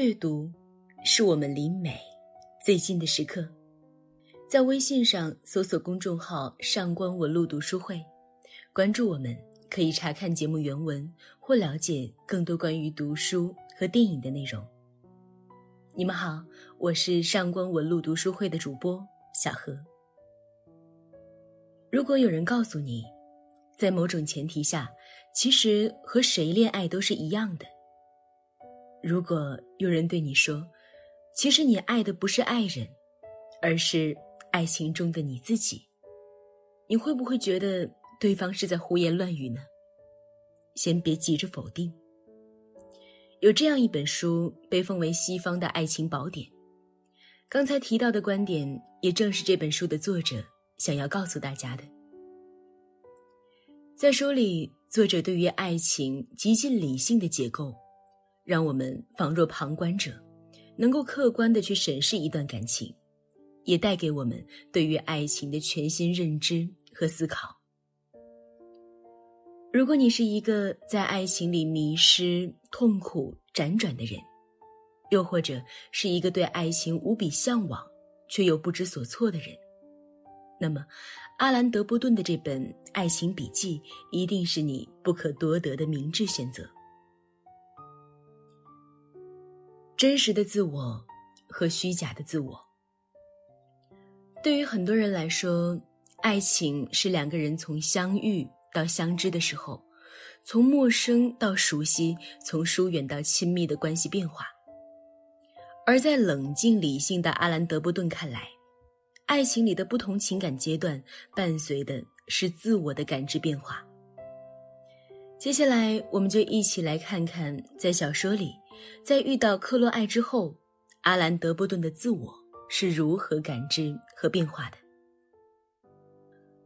阅读是我们离美最近的时刻。在微信上搜索公众号“上官文露读书会”，关注我们，可以查看节目原文或了解更多关于读书和电影的内容。你们好，我是上官文露读书会的主播小何。如果有人告诉你，在某种前提下，其实和谁恋爱都是一样的。如果有人对你说，其实你爱的不是爱人，而是爱情中的你自己，你会不会觉得对方是在胡言乱语呢？先别急着否定。有这样一本书被奉为西方的爱情宝典，刚才提到的观点也正是这本书的作者想要告诉大家的。在书里，作者对于爱情极尽理性的结构。让我们仿若旁观者，能够客观地去审视一段感情，也带给我们对于爱情的全新认知和思考。如果你是一个在爱情里迷失、痛苦、辗转的人，又或者是一个对爱情无比向往却又不知所措的人，那么阿兰·德波顿的这本《爱情笔记》一定是你不可多得的明智选择。真实的自我和虚假的自我，对于很多人来说，爱情是两个人从相遇到相知的时候，从陌生到熟悉，从疏远到亲密的关系变化。而在冷静理性的阿兰·德波顿看来，爱情里的不同情感阶段伴随的是自我的感知变化。接下来，我们就一起来看看在小说里。在遇到克洛艾之后，阿兰·德波顿的自我是如何感知和变化的？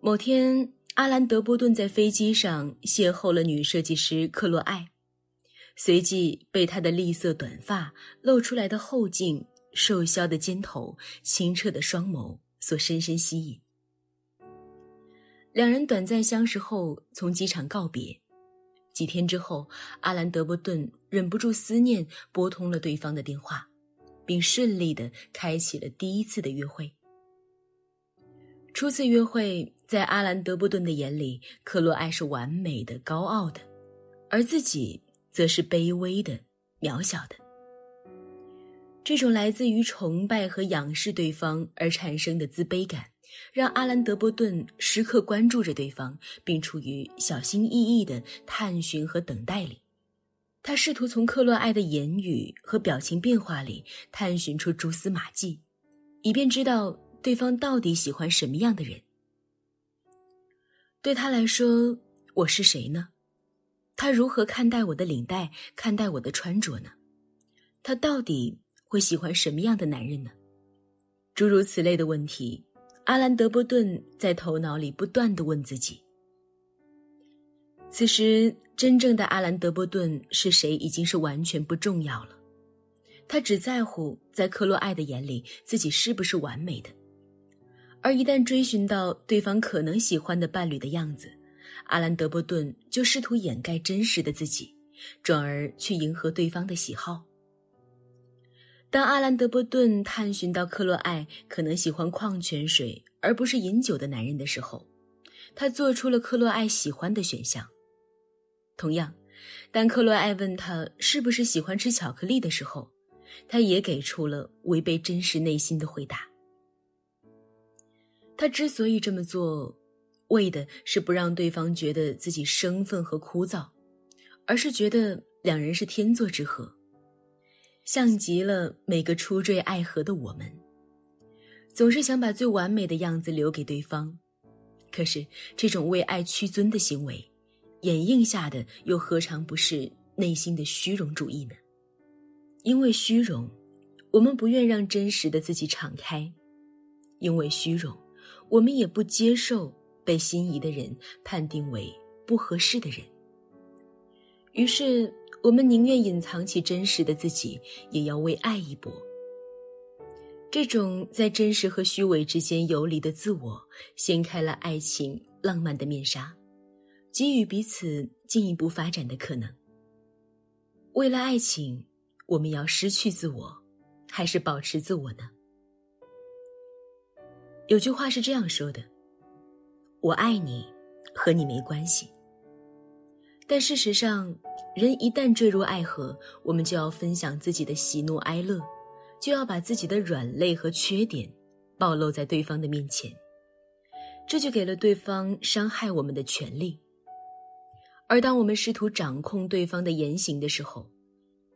某天，阿兰·德波顿在飞机上邂逅了女设计师克洛艾，随即被她的栗色短发、露出来的后颈、瘦削的肩头、清澈的双眸所深深吸引。两人短暂相识后，从机场告别。几天之后，阿兰·德波顿忍不住思念，拨通了对方的电话，并顺利地开启了第一次的约会。初次约会，在阿兰·德波顿的眼里，克洛艾是完美的、高傲的，而自己则是卑微的、渺小的。这种来自于崇拜和仰视对方而产生的自卑感。让阿兰·德波顿时刻关注着对方，并处于小心翼翼的探寻和等待里。他试图从克洛艾的言语和表情变化里探寻出蛛丝马迹，以便知道对方到底喜欢什么样的人。对他来说，我是谁呢？他如何看待我的领带？看待我的穿着呢？他到底会喜欢什么样的男人呢？诸如此类的问题。阿兰·德波顿在头脑里不断地问自己。此时，真正的阿兰·德波顿是谁已经是完全不重要了。他只在乎在克洛艾的眼里自己是不是完美的。而一旦追寻到对方可能喜欢的伴侣的样子，阿兰·德波顿就试图掩盖真实的自己，转而去迎合对方的喜好。当阿兰·德波顿探寻到克洛艾可能喜欢矿泉水而不是饮酒的男人的时候，他做出了克洛艾喜欢的选项。同样，当克洛艾问他是不是喜欢吃巧克力的时候，他也给出了违背真实内心的回答。他之所以这么做，为的是不让对方觉得自己生分和枯燥，而是觉得两人是天作之合。像极了每个初坠爱河的我们，总是想把最完美的样子留给对方。可是，这种为爱屈尊的行为，掩映下的又何尝不是内心的虚荣主义呢？因为虚荣，我们不愿让真实的自己敞开；因为虚荣，我们也不接受被心仪的人判定为不合适的人。于是。我们宁愿隐藏起真实的自己，也要为爱一搏。这种在真实和虚伪之间游离的自我，掀开了爱情浪漫的面纱，给予彼此进一步发展的可能。为了爱情，我们要失去自我，还是保持自我呢？有句话是这样说的：“我爱你，和你没关系。”但事实上，人一旦坠入爱河，我们就要分享自己的喜怒哀乐，就要把自己的软肋和缺点暴露在对方的面前，这就给了对方伤害我们的权利。而当我们试图掌控对方的言行的时候，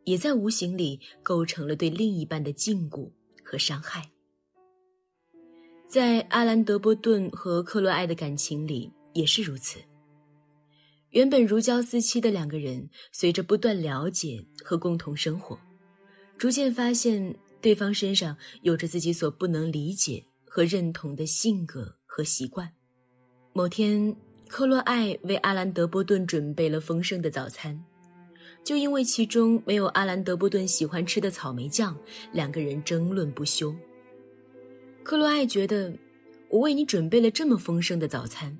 也在无形里构成了对另一半的禁锢和伤害。在阿兰·德波顿和克洛艾的感情里也是如此。原本如胶似漆的两个人，随着不断了解和共同生活，逐渐发现对方身上有着自己所不能理解和认同的性格和习惯。某天，克洛艾为阿兰·德波顿准备了丰盛的早餐，就因为其中没有阿兰·德波顿喜欢吃的草莓酱，两个人争论不休。克洛艾觉得，我为你准备了这么丰盛的早餐。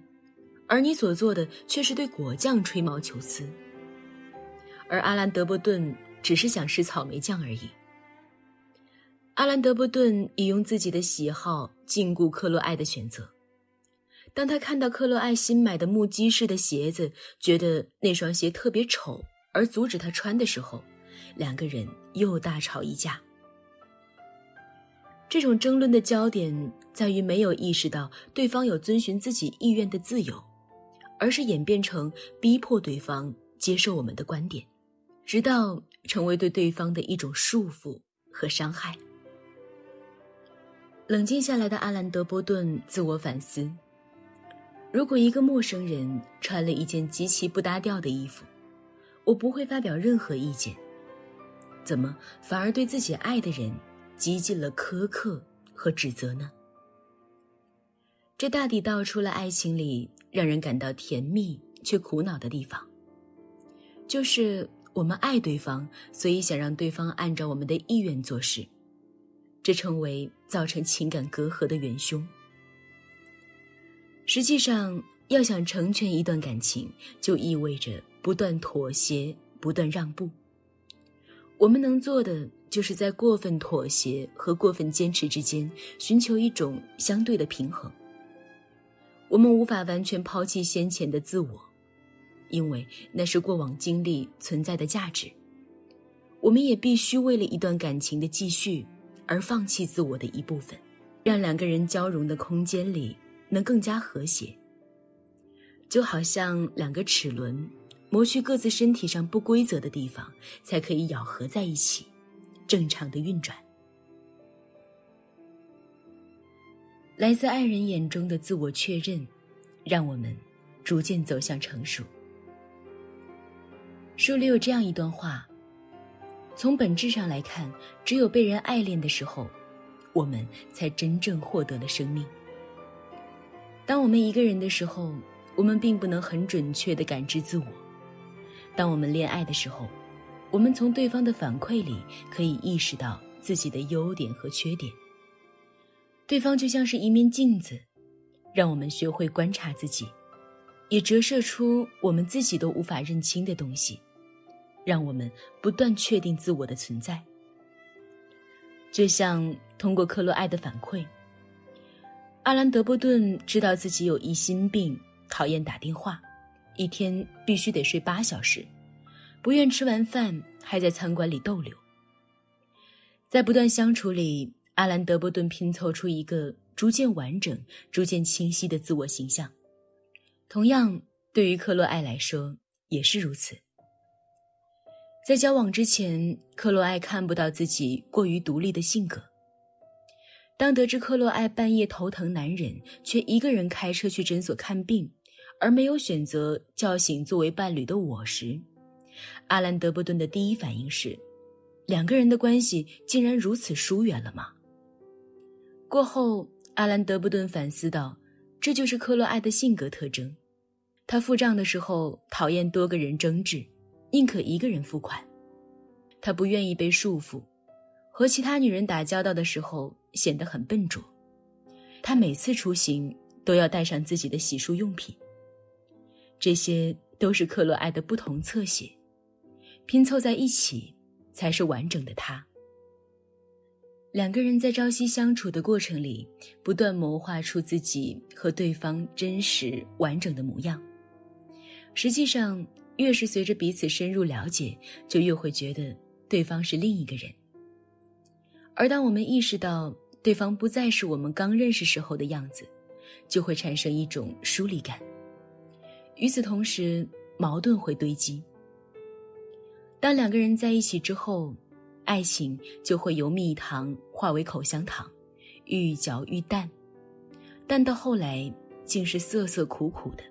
而你所做的却是对果酱吹毛求疵，而阿兰·德伯顿只是想吃草莓酱而已。阿兰·德伯顿已用自己的喜好禁锢克洛艾的选择。当他看到克洛艾新买的木屐式的鞋子，觉得那双鞋特别丑，而阻止他穿的时候，两个人又大吵一架。这种争论的焦点在于没有意识到对方有遵循自己意愿的自由。而是演变成逼迫对方接受我们的观点，直到成为对对方的一种束缚和伤害。冷静下来的阿兰·德波顿自我反思：如果一个陌生人穿了一件极其不搭调的衣服，我不会发表任何意见，怎么反而对自己爱的人极尽了苛刻和指责呢？这大抵道出了爱情里。让人感到甜蜜却苦恼的地方，就是我们爱对方，所以想让对方按照我们的意愿做事，这成为造成情感隔阂的元凶。实际上，要想成全一段感情，就意味着不断妥协、不断让步。我们能做的，就是在过分妥协和过分坚持之间，寻求一种相对的平衡。我们无法完全抛弃先前的自我，因为那是过往经历存在的价值。我们也必须为了一段感情的继续而放弃自我的一部分，让两个人交融的空间里能更加和谐。就好像两个齿轮磨去各自身体上不规则的地方，才可以咬合在一起，正常的运转。来自爱人眼中的自我确认，让我们逐渐走向成熟。书里有这样一段话：从本质上来看，只有被人爱恋的时候，我们才真正获得了生命。当我们一个人的时候，我们并不能很准确地感知自我；当我们恋爱的时候，我们从对方的反馈里可以意识到自己的优点和缺点。对方就像是一面镜子，让我们学会观察自己，也折射出我们自己都无法认清的东西，让我们不断确定自我的存在。就像通过克洛艾的反馈，阿兰·德波顿知道自己有疑心病，讨厌打电话，一天必须得睡八小时，不愿吃完饭还在餐馆里逗留。在不断相处里。阿兰·德波顿拼凑出一个逐渐完整、逐渐清晰的自我形象。同样，对于克洛艾来说也是如此。在交往之前，克洛艾看不到自己过于独立的性格。当得知克洛艾半夜头疼难忍，却一个人开车去诊所看病，而没有选择叫醒作为伴侣的我时，阿兰·德波顿的第一反应是：两个人的关系竟然如此疏远了吗？过后，阿兰·德布顿反思道：“这就是克洛艾的性格特征。他付账的时候讨厌多个人争执，宁可一个人付款。他不愿意被束缚，和其他女人打交道的时候显得很笨拙。他每次出行都要带上自己的洗漱用品。这些都是克洛艾的不同侧写，拼凑在一起，才是完整的他。两个人在朝夕相处的过程里，不断谋划出自己和对方真实完整的模样。实际上，越是随着彼此深入了解，就越会觉得对方是另一个人。而当我们意识到对方不再是我们刚认识时候的样子，就会产生一种疏离感。与此同时，矛盾会堆积。当两个人在一起之后，爱情就会由蜜糖化为口香糖，愈嚼愈淡，淡到后来竟是涩涩苦苦的。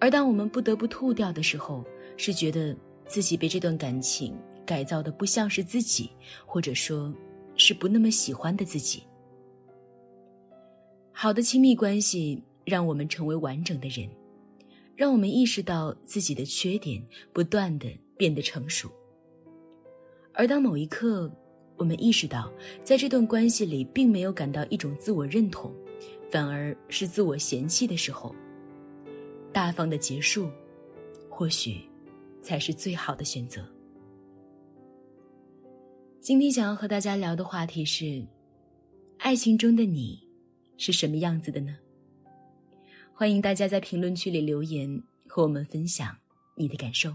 而当我们不得不吐掉的时候，是觉得自己被这段感情改造的不像是自己，或者说，是不那么喜欢的自己。好的亲密关系让我们成为完整的人，让我们意识到自己的缺点，不断的变得成熟。而当某一刻，我们意识到，在这段关系里并没有感到一种自我认同，反而是自我嫌弃的时候，大方的结束，或许才是最好的选择。今天想要和大家聊的话题是：爱情中的你是什么样子的呢？欢迎大家在评论区里留言，和我们分享你的感受。